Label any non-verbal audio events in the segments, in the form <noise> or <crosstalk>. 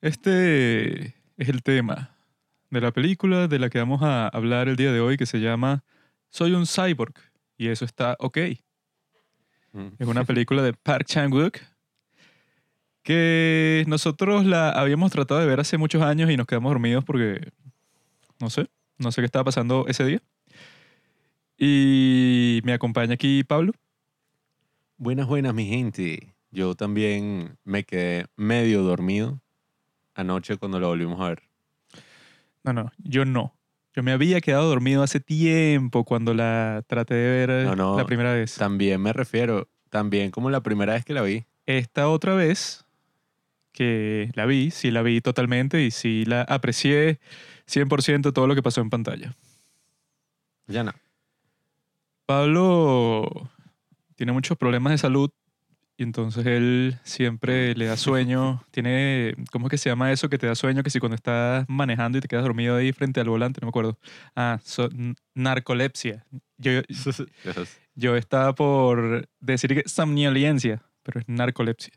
Este es el tema de la película de la que vamos a hablar el día de hoy que se llama Soy un cyborg y eso está ok. Mm. Es una película de Park Chan-wook que nosotros la habíamos tratado de ver hace muchos años y nos quedamos dormidos porque no sé, no sé qué estaba pasando ese día. Y me acompaña aquí Pablo. Buenas, buenas, mi gente. Yo también me quedé medio dormido anoche cuando lo volvimos a ver. No, no, yo no. Yo me había quedado dormido hace tiempo cuando la traté de ver No, no, la primera vez. También me refiero, también como la primera vez que la vi. Esta otra vez que la vi, sí la vi totalmente y sí la aprecié 100% todo lo que pasó en pantalla. Ya no. Pablo tiene muchos problemas de salud y entonces él siempre le da sueño. <laughs> Tiene, ¿cómo es que se llama eso que te da sueño? Que si cuando estás manejando y te quedas dormido ahí frente al volante, no me acuerdo. Ah, so- narcolepsia. Yo, <laughs> yo estaba por decir que somnolencia, pero es narcolepsia.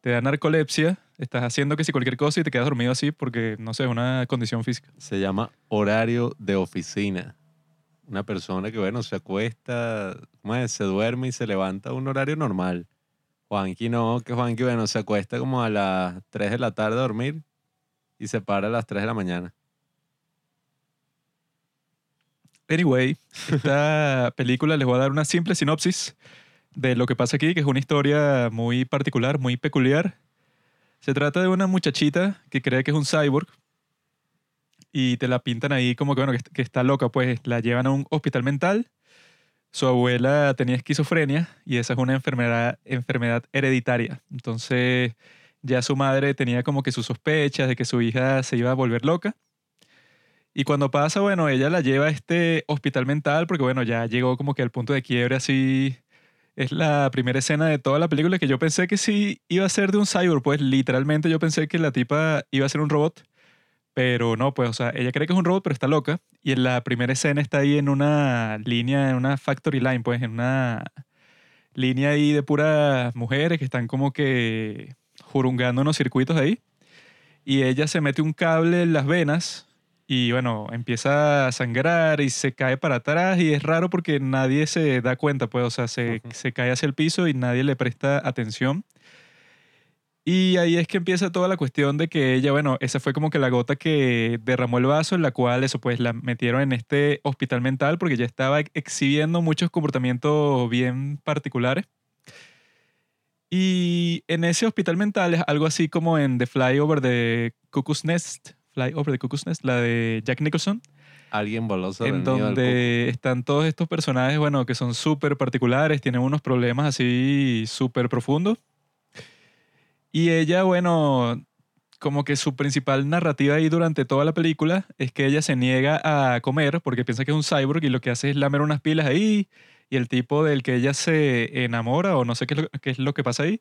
Te da narcolepsia, estás haciendo que si cualquier cosa y te quedas dormido así porque, no sé, es una condición física. Se llama horario de oficina. Una persona que, bueno, se acuesta, se duerme y se levanta a un horario normal. Juanqui no, que Juanqui, bueno, se acuesta como a las 3 de la tarde a dormir y se para a las 3 de la mañana. Anyway, esta <laughs> película les voy a dar una simple sinopsis de lo que pasa aquí, que es una historia muy particular, muy peculiar. Se trata de una muchachita que cree que es un cyborg y te la pintan ahí como que, bueno, que, que está loca, pues la llevan a un hospital mental. Su abuela tenía esquizofrenia y esa es una enfermedad, enfermedad hereditaria. Entonces ya su madre tenía como que sus sospechas de que su hija se iba a volver loca. Y cuando pasa, bueno, ella la lleva a este hospital mental porque, bueno, ya llegó como que al punto de quiebre así. Es la primera escena de toda la película que yo pensé que sí iba a ser de un cyborg, pues literalmente yo pensé que la tipa iba a ser un robot, pero no, pues, o sea, ella cree que es un robot, pero está loca. Y en la primera escena está ahí en una línea, en una factory line, pues, en una línea ahí de puras mujeres que están como que jurungando unos circuitos ahí. Y ella se mete un cable en las venas y bueno, empieza a sangrar y se cae para atrás y es raro porque nadie se da cuenta, pues, o sea, se, se cae hacia el piso y nadie le presta atención. Y ahí es que empieza toda la cuestión de que ella, bueno, esa fue como que la gota que derramó el vaso en la cual eso pues la metieron en este hospital mental porque ya estaba exhibiendo muchos comportamientos bien particulares. Y en ese hospital mental es algo así como en The Flyover de Cuckoo's Nest, Fly Over the Cuckoo's Nest, la de Jack Nicholson, Alguien sobre en donde están todos estos personajes, bueno, que son súper particulares, tienen unos problemas así súper profundos. Y ella, bueno, como que su principal narrativa ahí durante toda la película es que ella se niega a comer porque piensa que es un cyborg y lo que hace es lamer unas pilas ahí y el tipo del que ella se enamora o no sé qué es lo, qué es lo que pasa ahí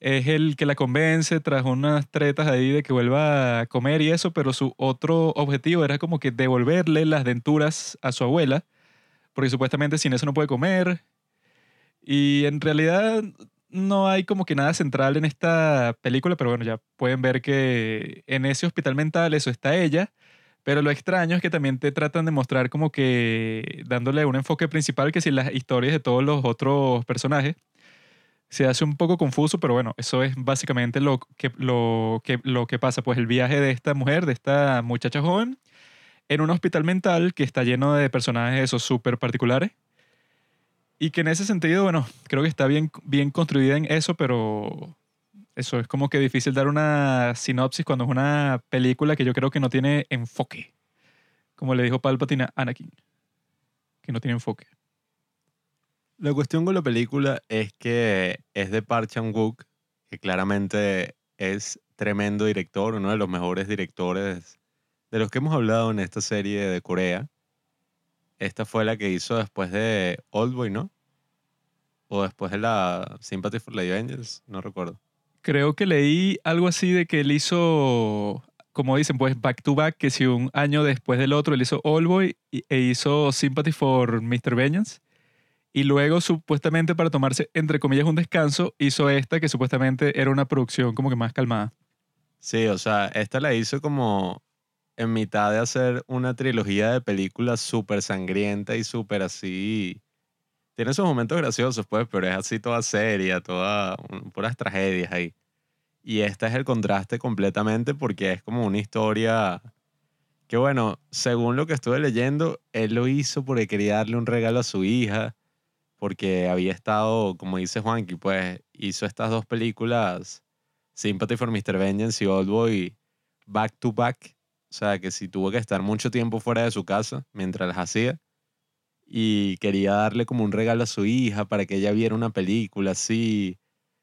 es el que la convence tras unas tretas ahí de que vuelva a comer y eso, pero su otro objetivo era como que devolverle las denturas a su abuela, porque supuestamente sin eso no puede comer. Y en realidad no hay como que nada central en esta película, pero bueno, ya pueden ver que en ese hospital mental eso está ella, pero lo extraño es que también te tratan de mostrar como que dándole un enfoque principal que si las historias de todos los otros personajes se hace un poco confuso, pero bueno, eso es básicamente lo que, lo que, lo que pasa, pues el viaje de esta mujer, de esta muchacha joven, en un hospital mental que está lleno de personajes esos súper particulares y que en ese sentido, bueno, creo que está bien, bien construida en eso, pero eso es como que difícil dar una sinopsis cuando es una película que yo creo que no tiene enfoque, como le dijo Palpatine a Anakin, que no tiene enfoque. La cuestión con la película es que es de Park Chan-wook, que claramente es tremendo director, uno de los mejores directores de los que hemos hablado en esta serie de Corea. Esta fue la que hizo después de Oldboy, ¿no? o después de la Sympathy for Lady Angels, no recuerdo. Creo que leí algo así de que él hizo, como dicen, pues back to back, que si un año después del otro él hizo All Boy y- e hizo Sympathy for Mr. Vengeance. Y luego, supuestamente, para tomarse, entre comillas, un descanso, hizo esta que supuestamente era una producción como que más calmada. Sí, o sea, esta la hizo como en mitad de hacer una trilogía de películas súper sangrienta y súper así. Tiene sus momentos graciosos, pues, pero es así toda seria, toda, puras tragedias ahí. Y esta es el contraste completamente porque es como una historia que, bueno, según lo que estuve leyendo, él lo hizo porque quería darle un regalo a su hija, porque había estado, como dice Juanqui, pues hizo estas dos películas, Sympathy for Mr. Vengeance y Old Boy, back to back. O sea, que si tuvo que estar mucho tiempo fuera de su casa mientras las hacía y quería darle como un regalo a su hija para que ella viera una película así,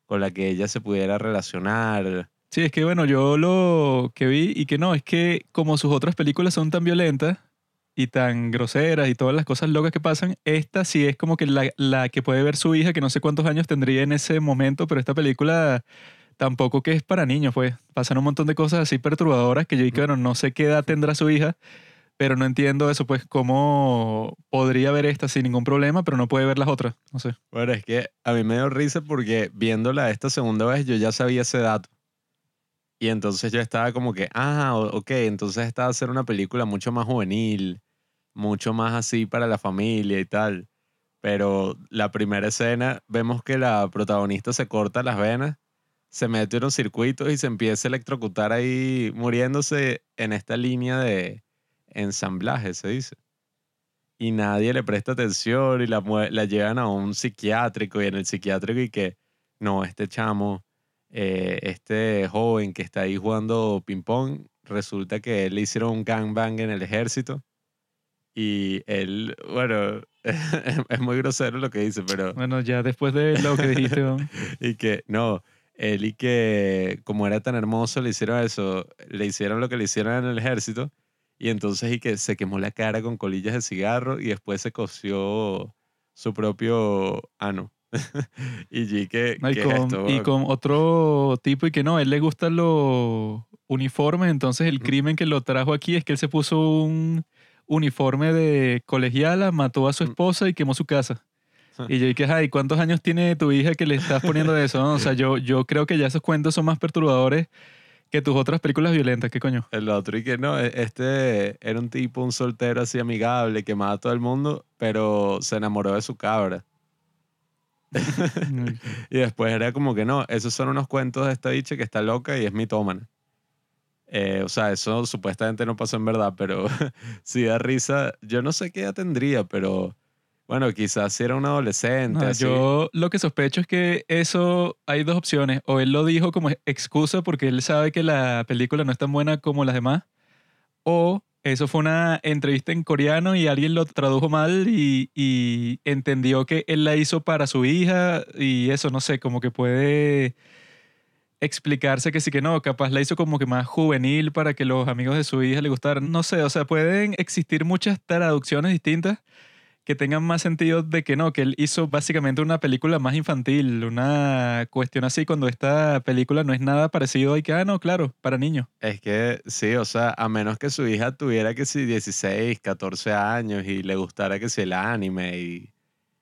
con la que ella se pudiera relacionar. Sí, es que bueno, yo lo que vi y que no, es que como sus otras películas son tan violentas y tan groseras y todas las cosas locas que pasan, esta sí es como que la, la que puede ver su hija, que no sé cuántos años tendría en ese momento, pero esta película tampoco que es para niños, pues. Pasan un montón de cosas así perturbadoras que yo dije, bueno, no sé qué edad tendrá su hija, pero no entiendo eso, pues, cómo podría ver esta sin ningún problema, pero no puede ver las otras, no sé. Bueno, es que a mí me dio risa porque viéndola esta segunda vez yo ya sabía ese dato. Y entonces yo estaba como que, ah, ok, entonces esta va a ser una película mucho más juvenil, mucho más así para la familia y tal. Pero la primera escena vemos que la protagonista se corta las venas, se mete en unos circuitos y se empieza a electrocutar ahí muriéndose en esta línea de ensamblaje, se dice. Y nadie le presta atención y la, la llevan a un psiquiátrico y en el psiquiátrico y que, no, este chamo, eh, este joven que está ahí jugando ping-pong, resulta que le hicieron un gangbang en el ejército. Y él, bueno, <laughs> es muy grosero lo que dice, pero... Bueno, ya después de lo que dijiste, <laughs> ¿no? Y que, no, él y que como era tan hermoso le hicieron eso, le hicieron lo que le hicieron en el ejército y entonces y que se quemó la cara con colillas de cigarro y después se coció su propio ano. <laughs> y G, ¿qué, No, y, es con, esto, y con otro tipo y que no, a él le gustan los uniformes, entonces el crimen que lo trajo aquí es que él se puso un uniforme de colegiala, mató a su Mm. esposa y quemó su casa. Y yo dije, ay, ¿cuántos años tiene tu hija que le estás poniendo eso? no? O sea, yo, yo creo que ya esos cuentos son más perturbadores que tus otras películas violentas, ¿qué coño? El otro y que no, e- este era un tipo, un soltero así amigable que amaba a todo el mundo, pero se enamoró de su cabra. <laughs> Y después era como que no, esos son unos cuentos de esta bicha que está loca y es mitómana. Eh, o sea, eso supuestamente no pasó en verdad, pero <laughs> sí da risa. Yo no sé qué edad tendría, pero bueno, quizás era un adolescente. No, así. yo lo que sospecho es que eso hay dos opciones. O él lo dijo como excusa porque él sabe que la película no es tan buena como las demás. O eso fue una entrevista en coreano y alguien lo tradujo mal y, y entendió que él la hizo para su hija y eso, no sé, como que puede explicarse que sí que no, capaz la hizo como que más juvenil para que los amigos de su hija le gustaran. No sé, o sea, pueden existir muchas traducciones distintas que tengan más sentido de que no, que él hizo básicamente una película más infantil, una cuestión así cuando esta película no es nada parecido y que, ah, no, claro, para niños. Es que sí, o sea, a menos que su hija tuviera que si 16, 14 años y le gustara que si el anime y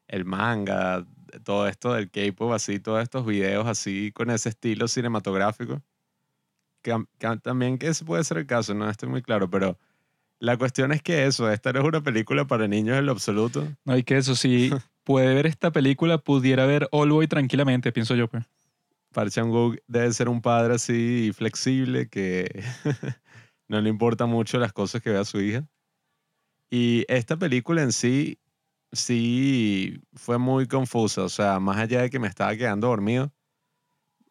el manga, todo esto del K-pop, así, todos estos videos así con ese estilo cinematográfico. Que, que también que ese puede ser el caso, no estoy muy claro, pero la cuestión es que eso, esta no es una película para niños en lo absoluto. No, y que eso, si <laughs> puede ver esta película, pudiera ver All Boy tranquilamente, pienso yo, pues. Park Chan-wook debe ser un padre así flexible que <laughs> no le importa mucho las cosas que ve a su hija. Y esta película en sí, sí fue muy confusa. O sea, más allá de que me estaba quedando dormido,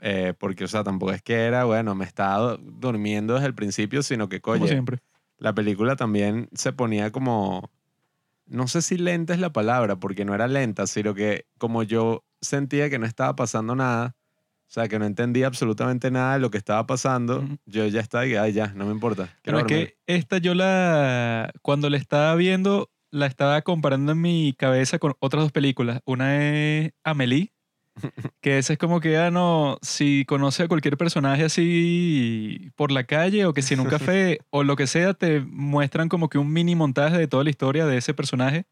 eh, porque, o sea, tampoco es que era, bueno, me estaba durmiendo desde el principio, sino que, Como coño, siempre. La película también se ponía como, no sé si lenta es la palabra, porque no era lenta, sino que como yo sentía que no estaba pasando nada, o sea, que no entendía absolutamente nada de lo que estaba pasando, yo ya estaba, y, ay, ya, no me importa. Pero es dormir". que esta yo la, cuando la estaba viendo, la estaba comparando en mi cabeza con otras dos películas. Una es Amelie, que esa es como que, ah, no, si conoce a cualquier personaje así por la calle o que si en un café <laughs> o lo que sea, te muestran como que un mini montaje de toda la historia de ese personaje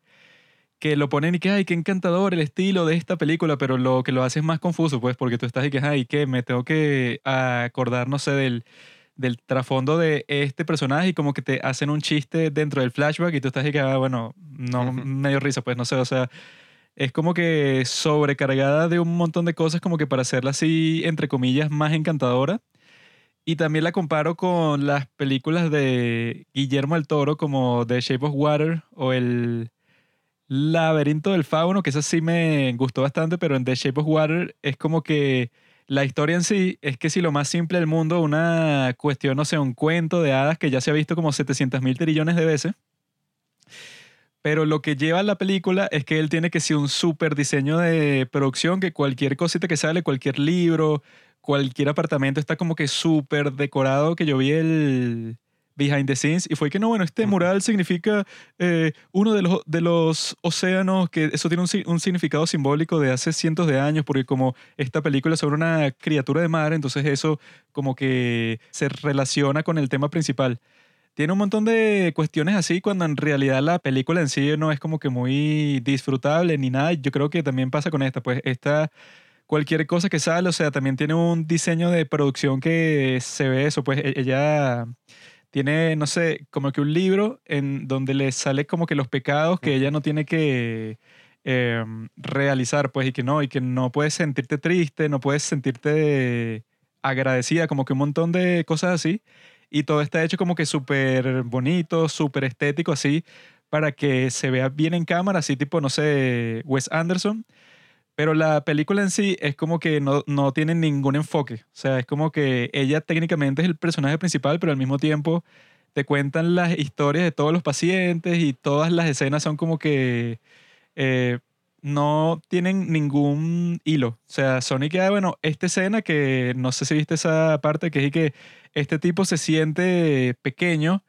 que lo ponen y que, ay, qué encantador el estilo de esta película, pero lo que lo hace es más confuso, pues, porque tú estás y que, ay, ¿qué? Me tengo que acordar, no sé, del, del trasfondo de este personaje y como que te hacen un chiste dentro del flashback y tú estás y que, ah, bueno, no, medio risa, pues, no sé, o sea, es como que sobrecargada de un montón de cosas como que para hacerla así, entre comillas, más encantadora. Y también la comparo con las películas de Guillermo el Toro como The Shape of Water o el Laberinto del Fauno, que eso sí me gustó bastante, pero en The Shape of Water es como que la historia en sí es que si lo más simple del mundo, una cuestión, no sé, un cuento de hadas que ya se ha visto como 700 mil trillones de veces. Pero lo que lleva la película es que él tiene que ser un súper diseño de producción, que cualquier cosita que sale, cualquier libro, cualquier apartamento está como que súper decorado, que yo vi el, behind the scenes y fue que no, bueno, este mural significa eh, uno de los, de los océanos, que eso tiene un, significado simbólico de hace cientos de años, porque como esta película es sobre una criatura de mar, entonces eso como que se relaciona con el tema principal. Tiene un montón de cuestiones así cuando en realidad la película en sí no es como que muy disfrutable ni nada. Yo creo que también pasa con esta, pues esta cualquier cosa que sale, o sea, también tiene un diseño de producción que se ve eso, pues e-, ella tiene, no sé, como que un libro en donde le sale como que los pecados que ella no tiene que em, realizar, pues, y que no, y que no puedes sentirte triste, no puedes sentirte agradecida, como que un montón de cosas así. Y todo está hecho como que súper bonito, súper estético, así, para que se vea bien en cámara, así tipo, no sé, Wes Anderson. Pero la película en sí es como que no, no tiene ningún enfoque. O sea, es como que ella técnicamente es el personaje principal, pero al mismo tiempo te cuentan las historias de todos los pacientes y todas las escenas son como que eh, no tienen ningún hilo. O sea, son y que, ah, bueno, esta escena que no sé si viste esa parte que es que este tipo se siente pequeño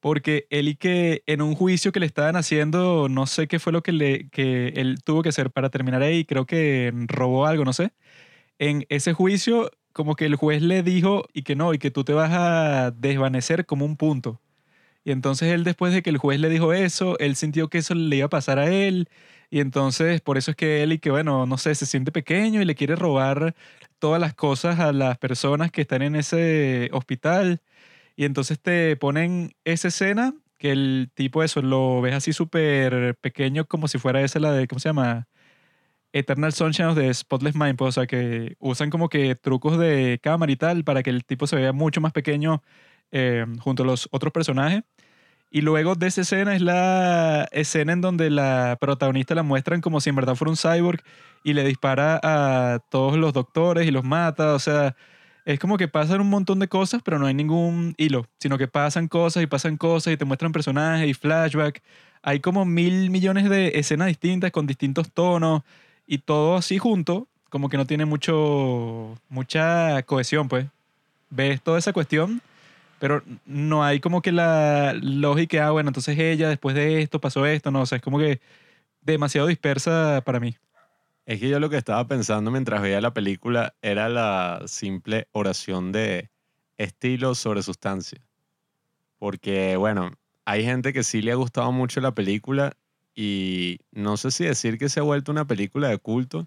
porque él y que en un juicio que le estaban haciendo, no sé qué fue lo que, le, que él tuvo que hacer para terminar ahí, creo que robó algo, no sé. En ese juicio, como que el juez le dijo y que no, y que tú te vas a desvanecer como un punto. Y entonces él después de que el juez le dijo eso, él sintió que eso le iba a pasar a él. Y entonces por eso es que él y que, bueno, no sé, se siente pequeño y le quiere robar todas las cosas a las personas que están en ese hospital. Y entonces te ponen esa escena que el tipo eso lo ves así súper pequeño como si fuera esa la de, ¿cómo se llama? Eternal Sunshine de Spotless Mind, pues, o sea que usan como que trucos de cámara y tal para que el tipo se vea mucho más pequeño eh, junto a los otros personajes. Y luego de esa escena es la escena en donde la protagonista la muestran como si en verdad fuera un cyborg y le dispara a todos los doctores y los mata, o sea, es como que pasan un montón de cosas, pero no hay ningún hilo, sino que pasan cosas y pasan cosas y te muestran personajes y flashback. Hay como mil millones de escenas distintas con distintos tonos y todo así junto, como que no tiene mucho, mucha cohesión, pues. Ves toda esa cuestión, pero no hay como que la lógica, ah, bueno, entonces ella después de esto pasó esto, no, o sea, es como que demasiado dispersa para mí. Es que yo lo que estaba pensando mientras veía la película era la simple oración de estilo sobre sustancia. Porque, bueno, hay gente que sí le ha gustado mucho la película y no sé si decir que se ha vuelto una película de culto,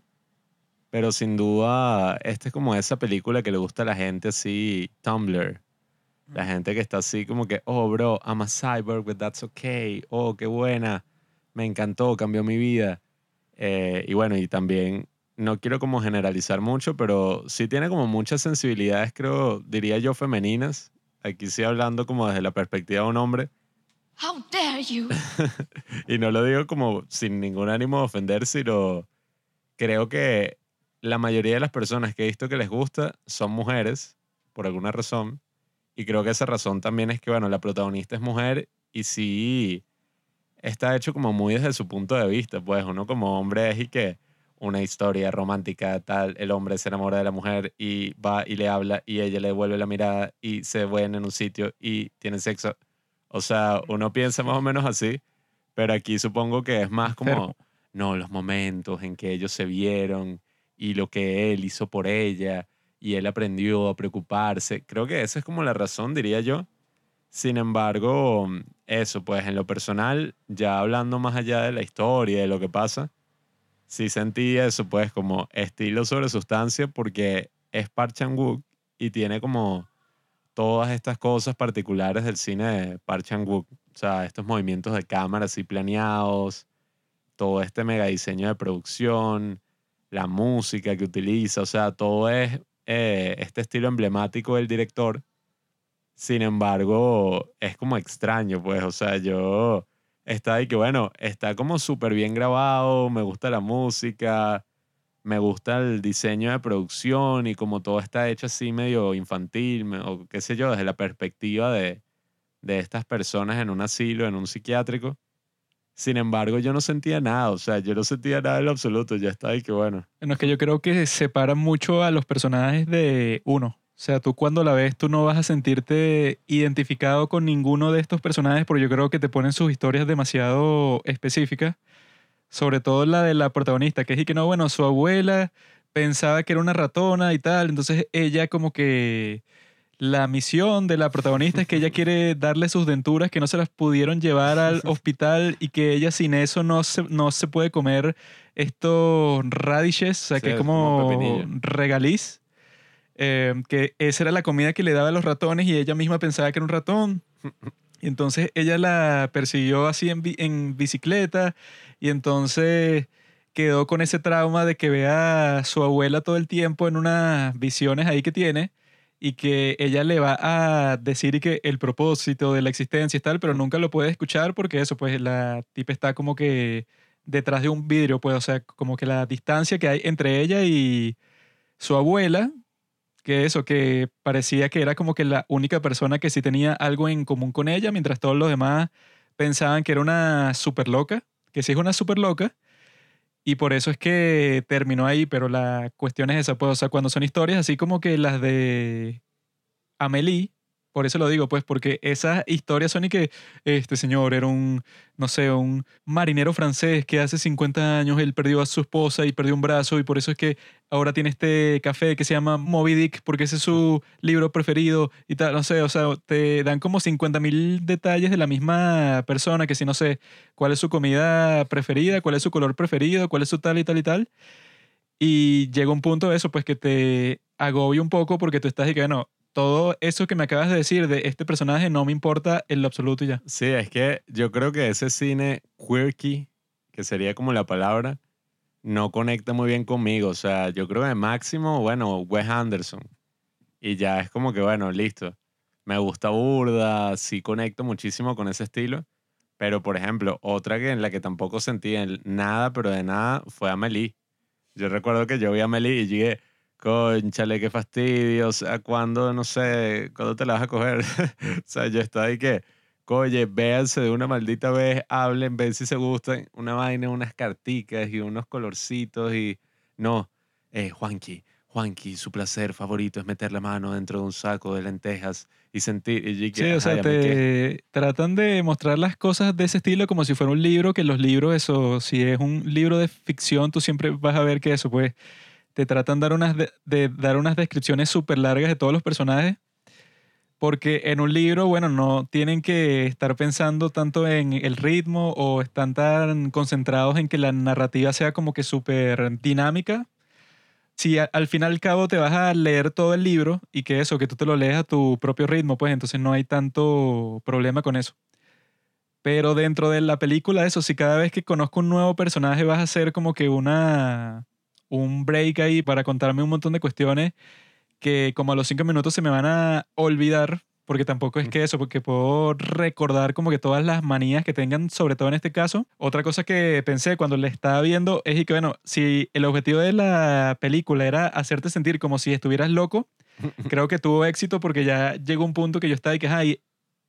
pero sin duda esta es como esa película que le gusta a la gente así, Tumblr. La gente que está así como que, oh, bro, I'm a cyborg, but that's okay. Oh, qué buena. Me encantó, cambió mi vida. Eh, y bueno, y también no quiero como generalizar mucho, pero sí tiene como muchas sensibilidades, creo, diría yo, femeninas. Aquí sí hablando como desde la perspectiva de un hombre. How dare you? <laughs> y no lo digo como sin ningún ánimo de ofender, sino creo que la mayoría de las personas que he visto que les gusta son mujeres, por alguna razón. Y creo que esa razón también es que, bueno, la protagonista es mujer y sí está hecho como muy desde su punto de vista, pues uno como hombre es y que una historia romántica tal, el hombre se enamora de la mujer y va y le habla y ella le devuelve la mirada y se ven en un sitio y tienen sexo. O sea, uno piensa más o menos así, Pero aquí supongo que es más como, no, los momentos en que ellos se vieron y lo que él hizo por ella y él aprendió a preocuparse. Creo que esa es como la razón, diría yo. Sin embargo, eso, pues en lo personal, ya hablando más allá de la historia, de lo que pasa, sí sentí eso, pues como estilo sobre sustancia, porque es Park Chan-wook y tiene como todas estas cosas particulares del cine de Park Chan-wook. O sea, estos movimientos de cámara así planeados, todo este mega diseño de producción, la música que utiliza, o sea, todo es eh, este estilo emblemático del director. Sin embargo, es como extraño, pues, o sea, yo está ahí que, bueno, está como súper bien grabado, me gusta la música, me gusta el diseño de producción y como todo está hecho así medio infantil, o qué sé yo, desde la perspectiva de, de estas personas en un asilo, en un psiquiátrico. Sin embargo, yo no sentía nada, o sea, yo no sentía nada en lo absoluto, ya está ahí que, bueno, Bueno, es que yo creo que separa mucho a los personajes de uno. O sea, tú cuando la ves, tú no vas a sentirte identificado con ninguno de estos personajes, porque yo creo que te ponen sus historias demasiado específicas. Sobre todo la de la protagonista, que es y que no, bueno, su abuela pensaba que era una ratona y tal. Entonces ella como que la misión de la protagonista es que ella quiere darle sus denturas que no se las pudieron llevar al <laughs> hospital y que ella sin eso no se, no se puede comer estos radishes, o sea, Sí, que es como como regaliz. eh, que esa era la comida que le daba a los ratones y ella misma pensaba que era un ratón. <laughs> Y entonces ella la persiguió así en, en bicicleta y entonces quedó con ese trauma de que vea a su abuela todo el tiempo en unas visiones ahí que tiene y que ella le va a decir y que el propósito de la existencia y tal, pero nunca lo puede escuchar porque eso, pues la tipa está como que detrás de un vidrio, pues, o sea, como que la distancia que hay entre ella y su abuela, que eso, que parecía que era como que la única persona que sí tenía algo en común con ella, mientras todos los demás pensaban que era una super loca, que sí es una super loca, y por eso es que terminó ahí, pero la cuestión es esa, pues, o sea, cuando son historias así como que las de Amélie, por eso lo digo, pues, porque esas historias son y que este señor era un, no sé, un marinero francés que hace 50 años él perdió a su esposa y perdió un brazo y por eso es que ahora tiene este café que se llama Moby Dick porque ese es su libro preferido y tal, no sé, o sea, te dan como 50 mil detalles de la misma persona que si no sé cuál es su comida preferida, cuál es su color preferido, cuál es su tal y tal y tal. Y llega un punto de eso, pues que te agobia un poco porque tú estás y que, bueno, todo eso que me acabas de decir de este personaje no me importa en lo absoluto y ya. Sí, es que yo creo que ese cine quirky, que sería como la palabra, no conecta muy bien conmigo. O sea, yo creo que máximo, bueno, Wes Anderson. Y ya es como que, bueno, listo. Me gusta burda, sí conecto muchísimo con ese estilo. Pero, por ejemplo, otra que en la que tampoco sentí nada, pero de nada, fue Amelie. Yo recuerdo que yo vi Amelie y llegué, conchale, qué fastidio. O sea, ¿cuándo, no sé, cuándo te la vas a coger? <laughs> o sea, yo ahí que, Oye, véanse de una maldita vez, hablen, ven si se gustan. Una vaina, unas carticas y unos colorcitos y... No, eh, Juanqui, Juanqui, su placer favorito es meter la mano dentro de un saco de lentejas y sentir... Y que, Sí, o "Ajá, sea, ya me quedé". te tratan de mostrar las cosas de ese estilo como si fuera un libro, que los libros, eso, si es un libro de ficción, tú siempre vas a ver que eso, pues, te tratan de dar unas, descripciones súper largas de todos los personajes, porque en un libro, bueno, no tienen que estar pensando tanto en el ritmo o están tan concentrados en que la narrativa sea como que súper dinámica. Si a- al fin y al cabo te vas a leer todo el libro y que eso, que tú te lo lees a tu propio ritmo, pues entonces no hay tanto problema con eso. Pero dentro de la película, eso, si cada vez que conozco un nuevo personaje vas a hacer como que una, un break ahí para contarme un montón de cuestiones que como a los cinco minutos se me van a olvidar, porque tampoco es que eso, porque puedo recordar como que todas las manías que tengan, sobre todo en este caso. Otra cosa que pensé cuando le estaba viendo es y que, bueno, si el objetivo de la película era hacerte sentir como si estuvieras loco, <laughs> creo que tuvo éxito porque ya llegó un punto que yo estaba y que, ay,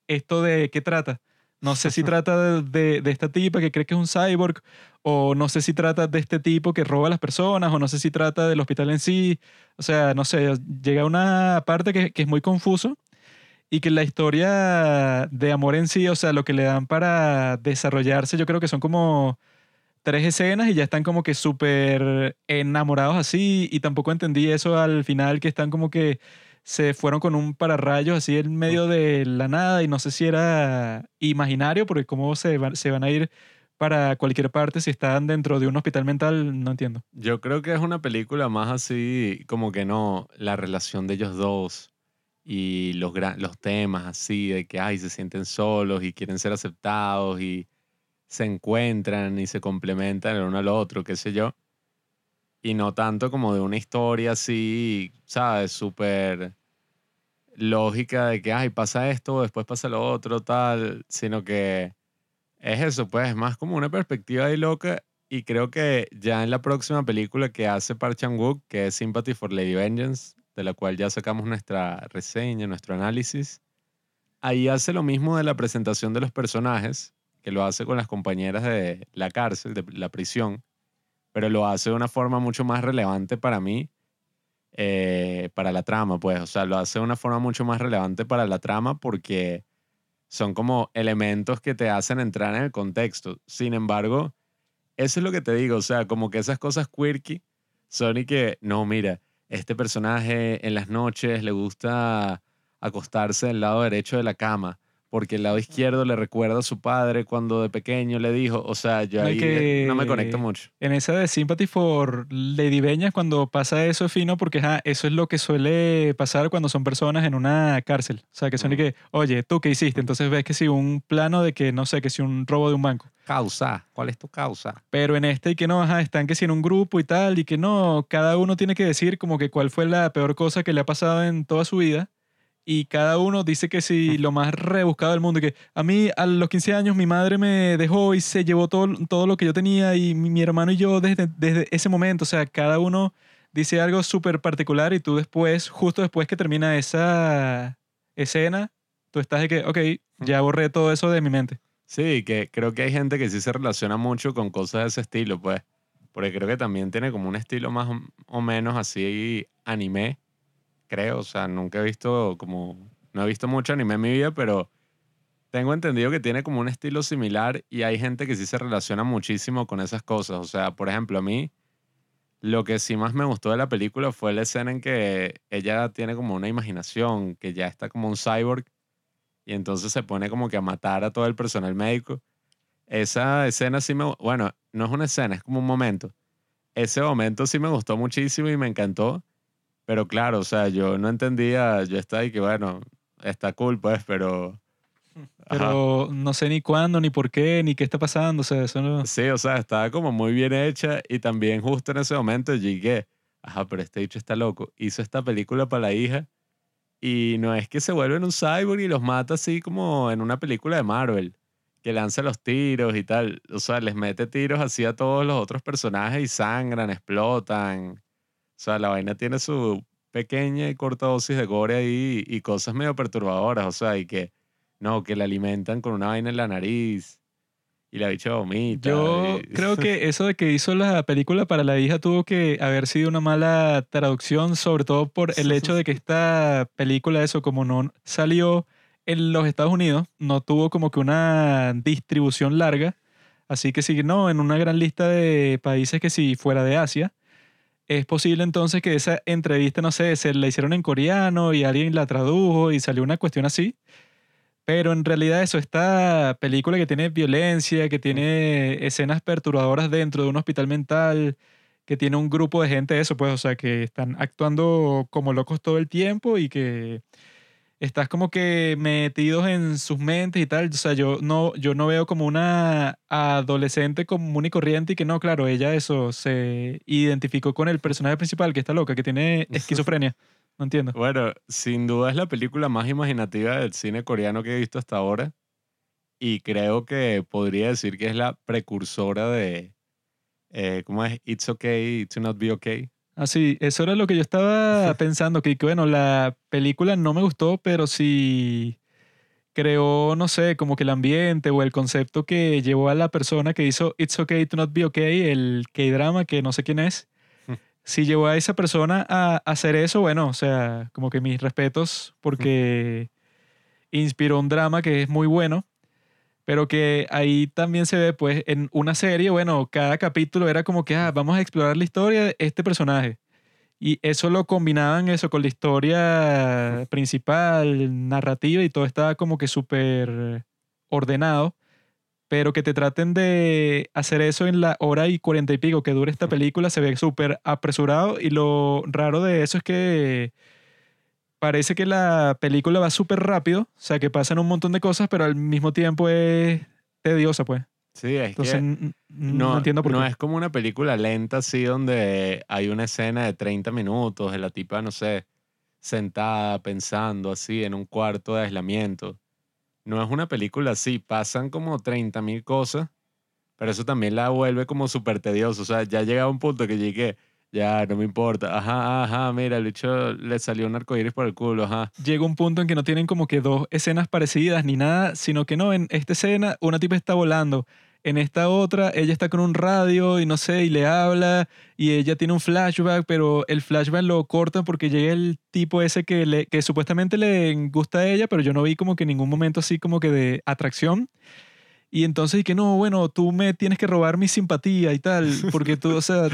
¿esto de qué trata? No sé si trata de, de- de esta tipa que cree que es un cyborg, o no sé si trata de este tipo que roba a las personas, o no sé si trata del hospital en sí. O sea, no sé, llega una parte que, que es muy confuso. y que la historia de amor en sí, o sea, lo que le dan para desarrollarse, yo creo que son como tres escenas y ya están como que súper enamorados así y tampoco entendí eso al final que están como que se fueron con un pararrayos así en medio de la nada y no sé si era imaginario porque cómo se van, se van a ir para cualquier parte si están dentro de un hospital mental, no entiendo. Yo creo que es una película más así, como que no, la relación de ellos dos y los, gran- los temas así de que, ay, se sienten solos y quieren ser aceptados y se encuentran y se complementan el uno al otro, qué sé yo. Y no tanto como de una historia así, ¿sabes? Súper lógica de que, ay, pasa esto, después pasa lo otro, tal, sino que es eso, pues, es más como una perspectiva ahí loca. Y creo que ya en la próxima película que hace Park Chan-wook, que es Sympathy for Lady Vengeance, de la cual ya sacamos nuestra reseña, nuestro análisis, ahí hace lo mismo de la presentación de los personajes, que lo hace con las compañeras de la cárcel, de la prisión, pero lo hace de una forma mucho más relevante para mí, eh, para la trama, pues, o sea, lo hace de una forma mucho más relevante para la trama porque son como elementos que te hacen entrar en el contexto. Sin embargo, eso es lo que te digo, o sea, como que esas cosas quirky son y que, no, mira, este personaje en las noches le gusta acostarse del lado derecho de la cama porque el lado izquierdo le recuerda a su padre cuando de pequeño le dijo, o sea, yo ahí que- no me conecto mucho. En esa de Sympathy for Lady Beñas, cuando pasa eso es fino, porque ajá, eso es lo que suele pasar cuando son personas en una cárcel. O sea, que son y que, oye, ¿tú qué hiciste? Entonces ves que si un plano de que, no sé, que si un robo de un banco. Causa, ¿cuál es tu causa? Pero en este y que no, ajá, están que si en un grupo y tal, y que no, cada uno tiene que decir como que cuál fue la peor cosa que le ha pasado en toda su vida. Y cada uno dice que si lo más rebuscado del mundo, y que a mí a los 15 años mi madre me dejó y se llevó todo, todo lo que yo tenía y mi, mi hermano y yo desde, desde ese momento, o sea, cada uno dice algo súper particular y tú después, justo después que termina esa escena, tú estás de que, ok, ya borré todo eso de mi mente. Sí, que creo que hay gente que sí se relaciona mucho con cosas de ese estilo, pues. Porque creo que también tiene como un estilo más o menos así anime, creo. O sea, nunca he visto como... No he visto mucho anime en mi vida, pero tengo entendido que tiene como un estilo similar y hay gente que sí se relaciona muchísimo con esas cosas. O sea, por ejemplo, a mí lo que sí más me gustó de la película fue la escena en que ella tiene como una imaginación, que ya está como un cyborg y entonces se pone como que a matar a todo el personal médico. Esa escena sí me... Bueno, no es una escena, es como un momento. Ese momento sí me gustó muchísimo y me encantó. Pero claro, o sea, yo no entendía, yo estaba ahí que bueno, está cool pues, pero... Ajá. Pero no sé ni cuándo, ni por qué, ni qué está pasando, o sea, eso no... Sí, o sea, estaba como muy bien hecha y también justo en ese momento llegué, ajá, pero este dicho está loco, hizo esta película para la hija y no es que se vuelven un cyborg y los mata así como en una película de Marvel, que lanza los tiros y tal, o sea, les mete tiros así a todos los otros personajes y sangran, explotan, sea, la vaina tiene su pequeña y corta dosis de gore ahí y cosas medio perturbadoras, o sea, y que, no, que la alimentan con una vaina en la nariz. Y la bicha vomita. Yo y- creo <laughs> que eso de que hizo la película para la hija tuvo que haber sido una mala traducción, sobre todo por el hecho de que esta película, eso como no salió en los Estados Unidos, no tuvo como que una distribución larga, así que sí, no, en una gran lista de países que si fuera de Asia, es posible entonces que esa entrevista, no sé, se la hicieron en coreano y alguien la tradujo y salió una cuestión así. Pero en realidad eso, esta película que tiene violencia, que tiene escenas perturbadoras dentro de un hospital mental, que tiene un grupo de gente, eso pues, o sea, que están actuando como locos todo el tiempo y que estás como que metidos en sus mentes y tal. O sea, yo no, yo no veo como una adolescente común y corriente y que no, claro, ella eso se identificó con el personaje principal que está loca, que tiene <laughs> esquizofrenia. No entiendo. Bueno, sin duda es la película más imaginativa del cine coreano que he visto hasta ahora. Y creo que podría decir que es la precursora de. eh, ¿Cómo es? It's okay to not be okay. Ah, sí, eso era lo que yo estaba pensando, que, que, bueno, la película no me gustó, pero sí creó, no sé, como que el ambiente o el concepto que llevó a la persona que hizo It's Okay to Not Be Okay, el K-drama, que no sé quién es, si llevó a esa persona a hacer eso, bueno, o sea, como que mis respetos, porque inspiró un drama que es muy bueno, pero que ahí también se ve, pues, en una serie, bueno, cada capítulo era como que, ah, vamos a explorar la historia de este personaje. Y eso lo combinaban eso con la historia principal, narrativa y todo estaba como que súper ordenado. Pero que te traten de hacer eso en la hora y cuarenta y pico que dura esta película se ve súper apresurado. Y lo raro de eso es que parece que la película va súper rápido, o sea, que pasan un montón de cosas, pero al mismo tiempo es tediosa, pues. Sí, es Entonces, que no, entiendo por no qué. es como una película lenta así donde hay una escena de 30 minutos de la tipa, no sé, sentada pensando así en un cuarto de aislamiento. No es una película así, pasan como 30 mil cosas, pero eso también la vuelve como súper tedioso. O sea, ya llega a un punto que llegué, ya no me importa, ajá, ajá, mira, el bicho le salió un arcoíris por el culo, ajá. Llega un punto en que no tienen como que dos escenas parecidas ni nada, sino que no, en esta escena una tipa está volando, en esta otra ella está con un radio y no sé, y le habla, y ella tiene un flashback, pero el flashback lo cortan porque llega el tipo ese que, le, que supuestamente le gusta a ella, pero yo no vi como que en ningún momento así como que de atracción. Y entonces, y que no, bueno, tú me tienes que robar mi simpatía y tal, <laughs> porque tú, o sea,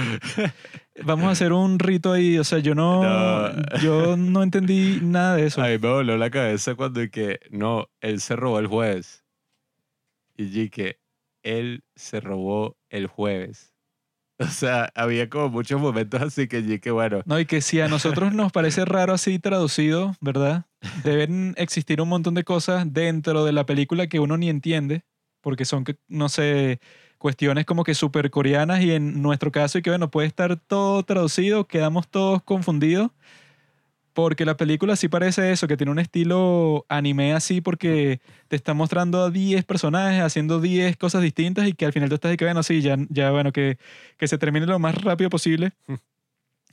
vamos a hacer un rito ahí, o sea, yo no, No. yo no entendí nada de eso. A mí me voló la cabeza cuando y que, no, él se robó el jueves. Y que él se robó el jueves. O sea, había como muchos momentos así que yo que, bueno, No, y que si a nosotros nos parece raro así traducido, ¿verdad? Deben existir un montón de cosas dentro de la película que uno ni entiende, porque son, no sé, cuestiones como que súper coreanas y en nuestro caso, y que bueno, puede estar todo traducido, quedamos todos confundidos, porque la película sí parece eso, que tiene un estilo anime así, porque te está mostrando a 10 personajes haciendo 10 cosas distintas y que al final tú estás de que, bueno, sí, ya, ya bueno, que, que se termine lo más rápido posible.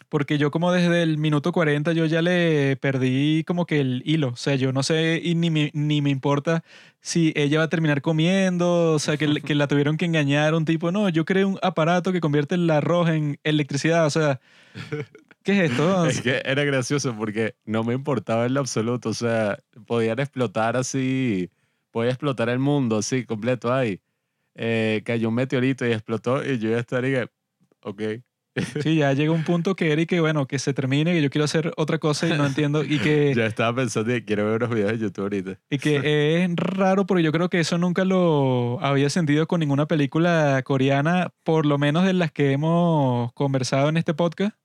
Porque yo como desde el minuto 40 yo ya le perdí como que el hilo. O sea, yo no sé y ni me, ni me importa si ella va a terminar comiendo, o sea, que, <laughs> que la tuvieron que engañar un tipo. No, yo creé un aparato que convierte el arroz en electricidad. O sea, ¿qué es esto? <laughs> es que era gracioso porque no me importaba en lo absoluto. O sea, podían explotar así, podía explotar el mundo así, completo ahí. Eh, cayó un meteorito y explotó y yo ya estaría, ok. <laughs> Sí, ya llega un punto que Eric, que bueno, que se termine, que yo quiero hacer otra cosa y no entiendo. Y que... <laughs> Ya estaba pensando que quiero ver unos videos de YouTube ahorita. Y que es raro porque yo creo que eso nunca lo había sentido con ninguna película coreana, por lo menos de las que hemos conversado en este podcast.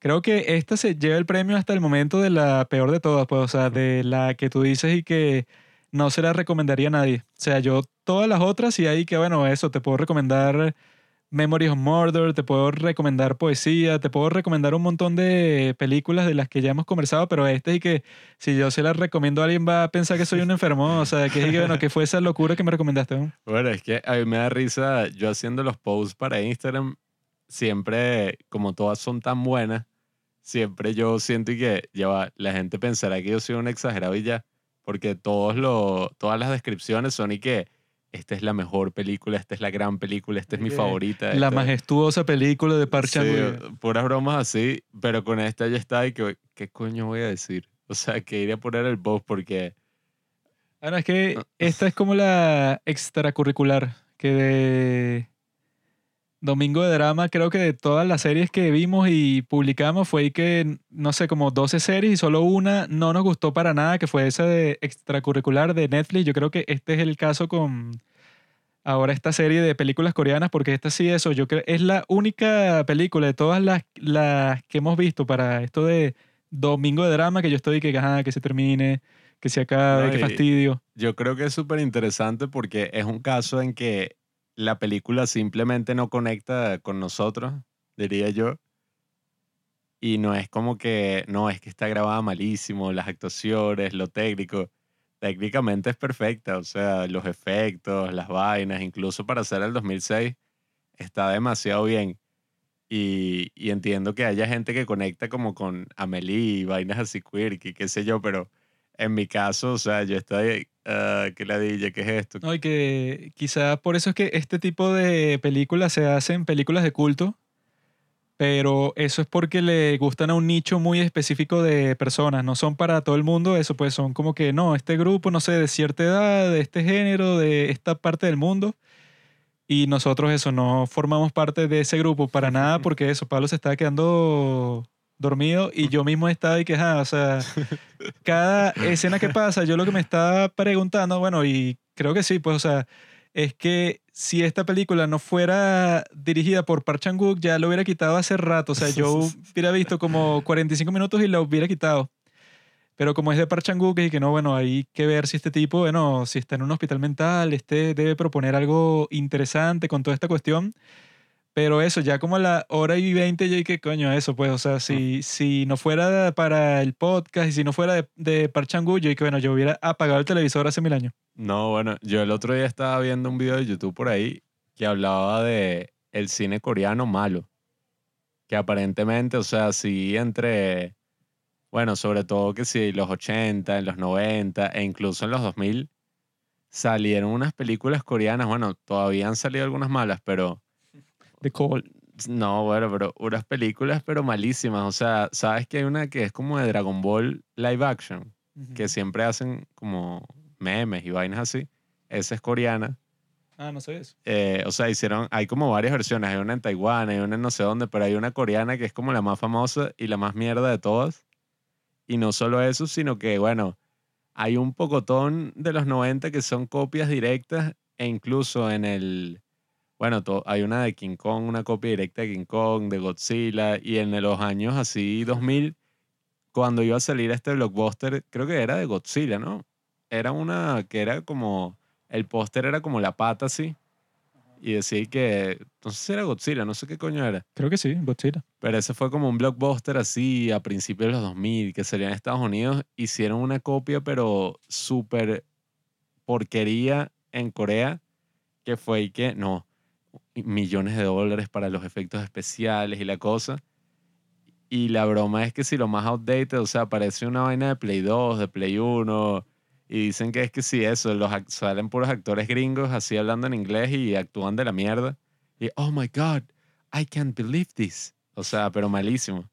Creo que esta se lleva el premio hasta el momento de la peor de todas, pues, o sea, de la que tú dices y que no se la recomendaría a nadie. O sea, yo todas las otras y ahí que, bueno, eso, te puedo recomendar Memories of Murder, te puedo recomendar poesía, te puedo recomendar un montón de películas de las que ya hemos conversado, pero este y que si yo se las recomiendo a alguien va a pensar que soy un enfermo, o sea, que, que, bueno, que fue esa locura que me recomendaste. ¿no? Bueno, es que a mí me da risa, yo haciendo los posts para Instagram, siempre, como todas son tan buenas, siempre yo siento que ya va, la gente pensará que yo soy un exagerado y ya, porque todos lo, todas las descripciones son y que esta es la mejor película, esta es la gran película, esta es mi favorita. La esta- majestuosa película de Park Sí, puras bromas así, pero con esta ya está y que, ¿qué coño voy a decir? O sea, que iré a poner el post porque... Ah, no, es que Ah. esta es como la extracurricular, que de Domingo de Drama, creo que de todas las series que vimos y publicamos fue que, no sé, como 12 series y solo una no nos gustó para nada, que fue esa de extracurricular de Netflix. Yo creo que este es el caso con ahora esta serie de películas coreanas, porque esta sí, eso, yo creo, es la única película de todas las, las que hemos visto para esto de Domingo de Drama, que yo estoy que, ajá, que se termine, que se acabe, No, que fastidio. Yo creo que es súper interesante porque es un caso en que la película simplemente no conecta con nosotros, diría yo. Y no es como que, no, es que está grabada malísimo, las actuaciones, lo técnico. Técnicamente es perfecta, o sea, los efectos, las vainas, incluso para hacer el 2006, está demasiado bien. Y, y entiendo que haya gente que conecta como con Amelie y vainas así quirky, qué sé yo, pero en mi caso, o sea, yo estoy, ah, qué ladilla, ¿qué es esto? No, y que quizá por eso es que este tipo de películas se hacen películas de culto, pero eso es porque le gustan a un nicho muy específico de personas, no son para todo el mundo, eso pues son como que no, este grupo, no sé, de cierta edad, de este género, de esta parte del mundo, y nosotros eso, no formamos parte de ese grupo para nada <laughs> porque eso, Pablo se estaba quedando dormido y yo mismo estaba y que, ah, o sea, cada escena que pasa, yo lo que me estaba preguntando, bueno, y creo que sí, pues, o sea, es que si esta película no fuera dirigida por Park Chan-wook, ya lo hubiera quitado hace rato. O sea, yo hubiera visto como 45 minutos y lo hubiera quitado. Pero como es de Park Chan-wook y que no, bueno, hay que ver si este tipo, bueno, si está en un hospital mental, este debe proponer algo interesante con toda esta cuestión. Pero eso, ya como a la hora y veinte, yo que coño, eso, pues, o sea, si, si no fuera para el podcast y si no fuera de, de Park Chan-wook, yo que bueno, yo hubiera apagado el televisor hace mil años. No, bueno, yo el otro día estaba viendo un video de YouTube por ahí que hablaba de el cine coreano malo. Que aparentemente, o sea, sí entre, bueno, sobre todo que si los 80, en los 90 e incluso en los 2000 salieron unas películas coreanas, bueno, todavía han salido algunas malas, pero De Call. no, bueno, pero unas películas pero malísimas, o sea, sabes que hay una que es como de Dragon Ball live action, que siempre hacen como memes y vainas así. Esa es coreana. Ah, no sé eso. Eh, o sea, hicieron, hay como varias versiones, hay una en Taiwán, hay una en no sé dónde, pero hay una coreana que es como la más famosa y la más mierda de todas. Y no solo eso, sino que, bueno, hay un pocotón de los 90 que son copias directas e incluso en el, bueno, hay una de King Kong, una copia directa de King Kong, de Godzilla, y en los años así 2000, cuando iba a salir este blockbuster, creo que era de Godzilla, ¿no? Era una que era como, el póster era como la pata así, y decía que, no sé si era Godzilla, no sé qué coño era. Creo que sí, Godzilla. Pero ese fue como un blockbuster así a principios de los 2000 que salía en Estados Unidos. Hicieron una copia, pero súper porquería en Corea, que fue y que, no, millones de dólares para los efectos especiales y la cosa. Y la broma es que si lo más outdated, o sea, parece una vaina de Play 2, de Play 1, y dicen que es que si eso, los salen puros actores gringos así hablando en inglés y actúan de la mierda. Y, oh my God, I can't believe this. O sea, pero malísimo.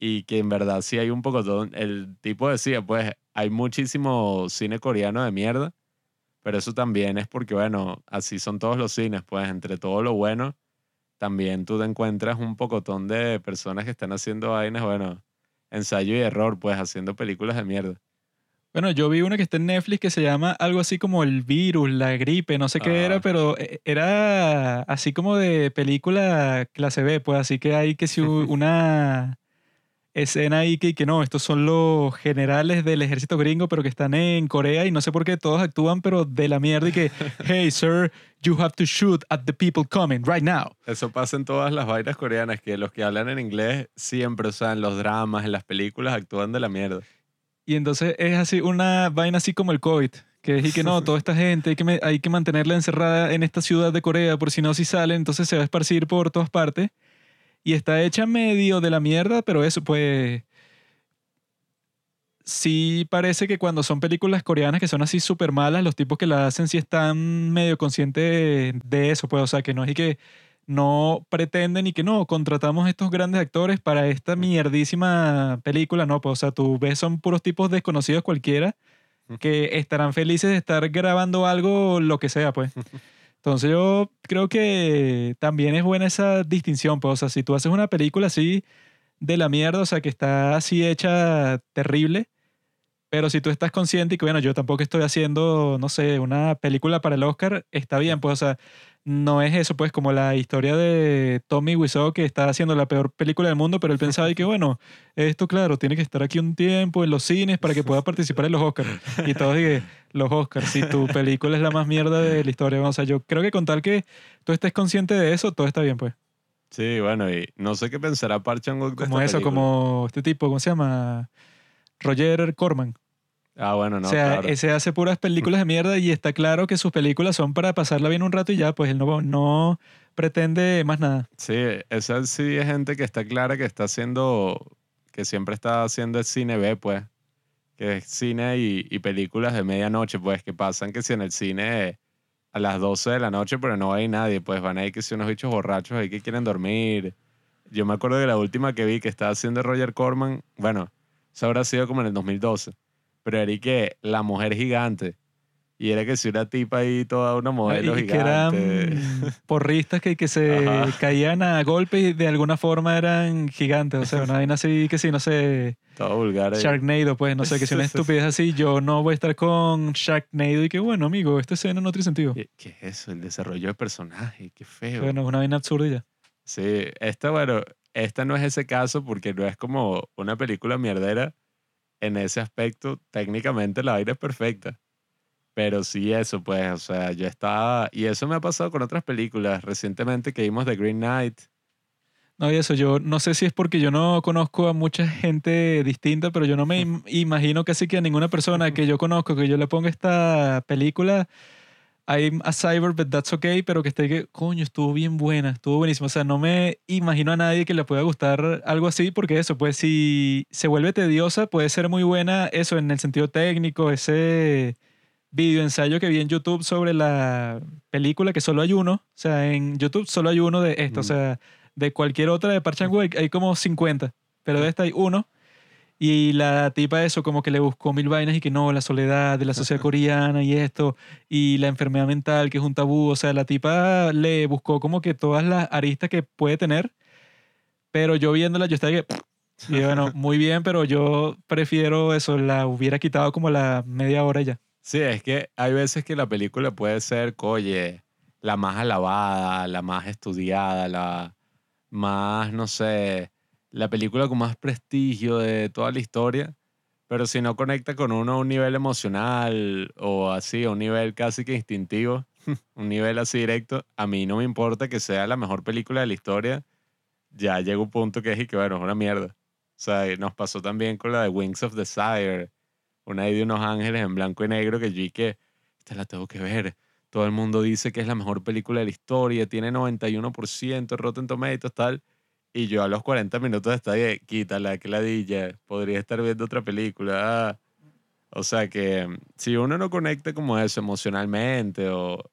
Y que en verdad sí hay un poco todo. El tipo decía, pues, hay muchísimo cine coreano de mierda. Pero eso también es porque, bueno, así son todos los cines. Pues, entre todo lo bueno, también tú te encuentras un pocotón de personas que están haciendo vainas, bueno, ensayo y error, pues, haciendo películas de mierda. Bueno, yo vi una que está en Netflix que se llama algo así como el virus, la gripe, no sé qué era, pero eh, era así como de película clase B, pues así que hay que si <laughs> una escena ahí que, que no, estos son los generales del ejército gringo, pero que están en Corea y no sé por qué todos actúan, pero de la mierda y que, <laughs> hey, sir, you have to shoot at the people coming right now. Eso pasa en todas las vainas coreanas, que los que hablan en inglés siempre, o sea, en los dramas, en las películas, actúan de la mierda. Y entonces es así una vaina así como el COVID, que es y que no, <laughs> toda esta gente hay que, me- hay que mantenerla encerrada en esta ciudad de Corea, por si no, si sale, entonces se va a esparcir por todas partes. Y está hecha medio de la mierda, pero eso pues... Sí parece que cuando son películas coreanas que son así súper malas, los tipos que la hacen sí están medio conscientes de eso, pues, o sea, que no es y que no pretenden y que no, contratamos estos grandes actores para esta mierdísima película, no, pues, o sea, tú ves son puros tipos desconocidos cualquiera que estarán felices de estar grabando algo, lo que sea, pues. <laughs> Entonces yo creo que también es buena esa distinción, pues, o sea, si tú haces una película así de la mierda, o sea, que está así hecha terrible, pero si tú estás consciente y que, bueno, yo tampoco estoy haciendo, no sé, una película para el Oscar, está bien, pues, o sea, no es eso, pues, como la historia de Tommy Wiseau, que está haciendo la peor película del mundo, pero él pensaba y que, bueno, esto, claro, tiene que estar aquí un tiempo en los cines para que pueda participar en los Oscars. Y todos dije, los Oscars, si tu película es la más mierda de la historia, o sea, yo creo que con tal que tú estés consciente de eso, todo está bien, pues. Sí, bueno, y no sé qué pensará Park Chan-wook de Como esta eso, película. como este tipo, ¿cómo se llama? Roger Corman. Ah, bueno, no, o sea, claro. ese hace puras películas de mierda y está claro que sus películas son para pasarla bien un rato y ya, pues él no, no pretende más nada. Sí, esa sí es gente que está clara que está haciendo, que siempre está haciendo el cine B, pues. Que es cine y, y películas de medianoche, pues, que pasan que si en el cine a las 12 de la noche, pero no hay nadie, pues van ahí que si unos bichos borrachos ahí que quieren dormir. Yo me acuerdo de la última que vi que estaba haciendo Roger Corman. Bueno, eso habrá sido como en el 2012. Pero era y que La Mujer Gigante. Y era que si una tipa ahí, toda una modelo y que gigante. eran <laughs> porristas que, que se Ajá. caían a golpes y de alguna forma eran gigantes. O sea, una vaina así que sí, no sé, Todo vulgar ahí. Sharknado, pues, no sé, que si una <laughs> estupidez así, yo no voy a estar con Sharknado y que bueno, amigo, esta escena no tiene sentido. ¿Qué, qué es eso? El desarrollo de personaje. Qué feo. Bueno, es una vaina absurda ya. Sí, esta, bueno, esta no es ese caso porque no es como una película mierdera. En ese aspecto, técnicamente la vaina es perfecta. Pero sí eso, pues, o sea, yo estaba... Y eso me ha pasado con otras películas. Recientemente que vimos The Green Knight. No, y eso, yo no sé si es porque yo no conozco a mucha gente distinta, pero yo no me <laughs> im- imagino casi que a ninguna persona que yo conozco que yo le ponga esta película, I'm a cyber, but that's okay, pero que esté que, coño, estuvo bien buena, estuvo buenísima. O sea, no me imagino a nadie que le pueda gustar algo así, porque eso, pues si se vuelve tediosa, puede ser muy buena, eso en el sentido técnico, ese video ensayo que vi en YouTube sobre la película, que solo hay uno, o sea, en YouTube solo hay uno de esto, o Mm. sea, de cualquier otra de Park Chan-wook hay- hay como 50, pero de esta hay uno. Y la tipa eso como que le buscó mil vainas y que no, la soledad de la sociedad coreana y esto, y la enfermedad mental que es un tabú, o sea, la tipa le buscó como que todas las aristas que puede tener, pero yo viéndola yo estaba que... Y bueno, muy bien, pero yo prefiero eso, la hubiera quitado como la media hora ya. Sí, es que hay veces que la película puede ser, oye, la más alabada, la más estudiada, la más, no sé, la película con más prestigio de toda la historia, pero si no conecta con uno a un nivel emocional o así, a un nivel casi que instintivo, <laughs> un nivel así directo, a mí no me importa que sea la mejor película de la historia, ya llega un punto que es y que, bueno, es una mierda. O sea, nos pasó también con la de Wings of Desire, una de unos ángeles en blanco y negro que yo y que, esta la tengo que ver. Todo el mundo dice que es la mejor película de la historia, tiene 91% Rotten Tomatoes, tal. Y yo a los 40 minutos estaba de, quítala, que ladilla, podría estar viendo otra película. ah". O sea que mm, si uno no conecta como eso emocionalmente o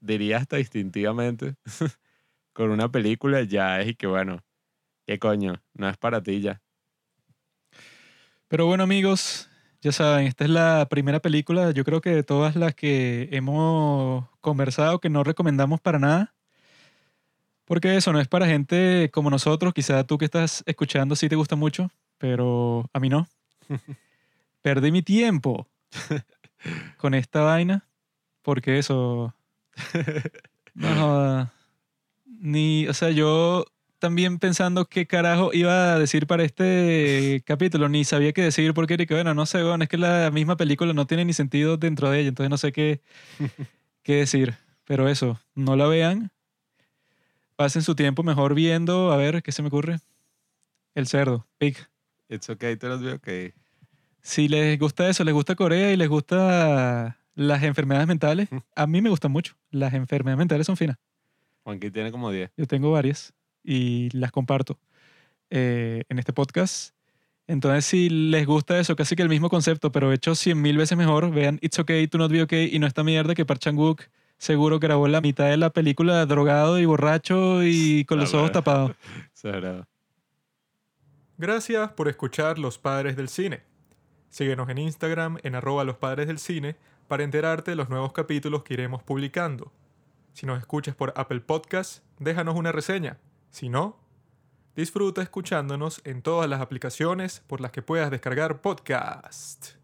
diría hasta instintivamente <laughs> con una película, ya es y que bueno, qué coño, no es para ti ya. Pero bueno, amigos, ya saben, esta es la primera película, yo creo que de todas las que hemos conversado, que no recomendamos para nada. Porque eso no es para gente como nosotros, quizá tú que estás escuchando sí te gusta mucho, pero a mí no. <laughs> Perdí mi tiempo <laughs> con esta vaina, porque eso... <laughs> No, ni, o sea, yo también pensando qué carajo iba a decir para este capítulo, ni sabía qué decir porque era que, bueno, no sé, bueno, es que la misma película no tiene ni sentido dentro de ella, entonces no sé qué, qué decir. Pero eso, no la vean. Pasen su tiempo mejor viendo, a ver, ¿qué se me ocurre? El cerdo, Pig. It's okay, te los veo okay. Si les gusta eso, les gusta Corea y les gusta las enfermedades mentales, a mí me gustan mucho. Las enfermedades mentales son finas. Juanqui tiene como 10. Yo tengo varias y las comparto eh, en este podcast. Entonces, si les gusta eso, casi que el mismo concepto, pero hecho 100 mil veces mejor, vean It's Okay to Not Be Okay y no esta mierda que Park Chan-wook seguro grabó la mitad de la película drogado y borracho y con los ojos tapados. <laughs> Gracias por escuchar Los Padres del Cine. Síguenos en Instagram en arroba los padres del cine para enterarte de los nuevos capítulos que iremos publicando. Si nos escuchas por Apple Podcast, déjanos una reseña. Si no, disfruta escuchándonos en todas las aplicaciones por las que puedas descargar podcast.